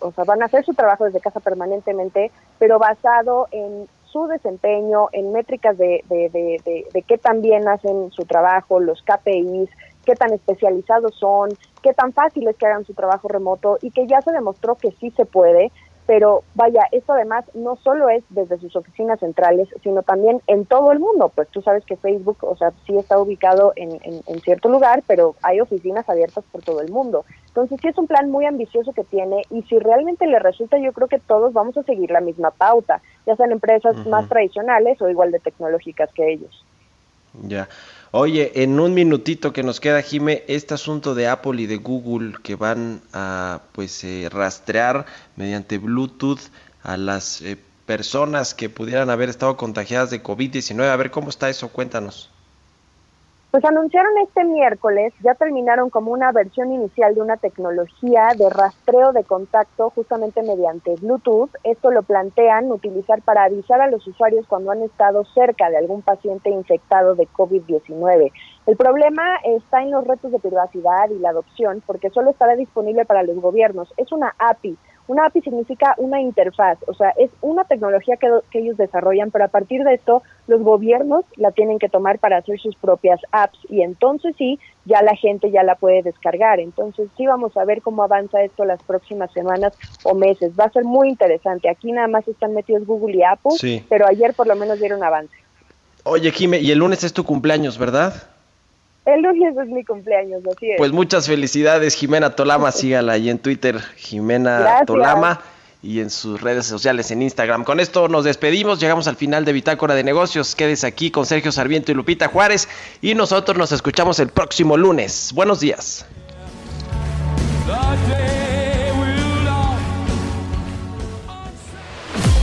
o sea, van a hacer su trabajo desde casa permanentemente, pero basado en su desempeño, en métricas de, de, de, de, qué tan bien hacen su trabajo, los KPIs, qué tan especializados son, qué tan fácil es que hagan su trabajo remoto y que ya se demostró que sí se puede, pero vaya, esto además no solo es desde sus oficinas centrales, sino también en todo el mundo, pues tú sabes que Facebook, o sea, sí está ubicado en, en, cierto lugar, pero hay oficinas abiertas por todo el mundo. Entonces sí es un plan muy ambicioso que tiene y si realmente le resulta, yo creo que todos vamos a seguir la misma pauta, ya sean empresas más tradicionales o igual de tecnológicas que ellos. Ya. Oye, en un minutito que nos queda, Jime, este asunto de Apple y de Google que van a pues eh, rastrear mediante Bluetooth a las eh, personas que pudieran haber estado contagiadas de COVID-19. A ver cómo está eso, cuéntanos. Pues anunciaron este miércoles, ya terminaron como una versión inicial de una tecnología de rastreo de contacto justamente mediante Bluetooth. Esto lo plantean utilizar para avisar a los usuarios cuando han estado cerca de algún paciente infectado de COVID-19. El problema está en los retos de privacidad y la adopción, porque solo estará disponible para los gobiernos. Es una API una API significa una interfaz, o sea, es una tecnología que, ellos desarrollan, pero a partir de esto los gobiernos la tienen que tomar para hacer sus propias apps y entonces sí, ya la gente ya la puede descargar. Entonces sí vamos a ver cómo avanza esto las próximas semanas o meses. Va a ser muy interesante. Aquí nada más están metidos Google y Apple, pero ayer por lo menos dieron avance. Oye, Jime, y el lunes es tu cumpleaños, ¿verdad? El lunes es mi cumpleaños, así es. Pues muchas felicidades, Jimena Tolama. *laughs* Sígala ahí en Twitter, Jimena Tolama, y en sus redes sociales en Instagram. Con esto nos despedimos. Llegamos al final de Bitácora de Negocios. Quédese aquí con Sergio Sarmiento y Lupita Juárez. Y nosotros nos escuchamos el próximo lunes. Buenos días.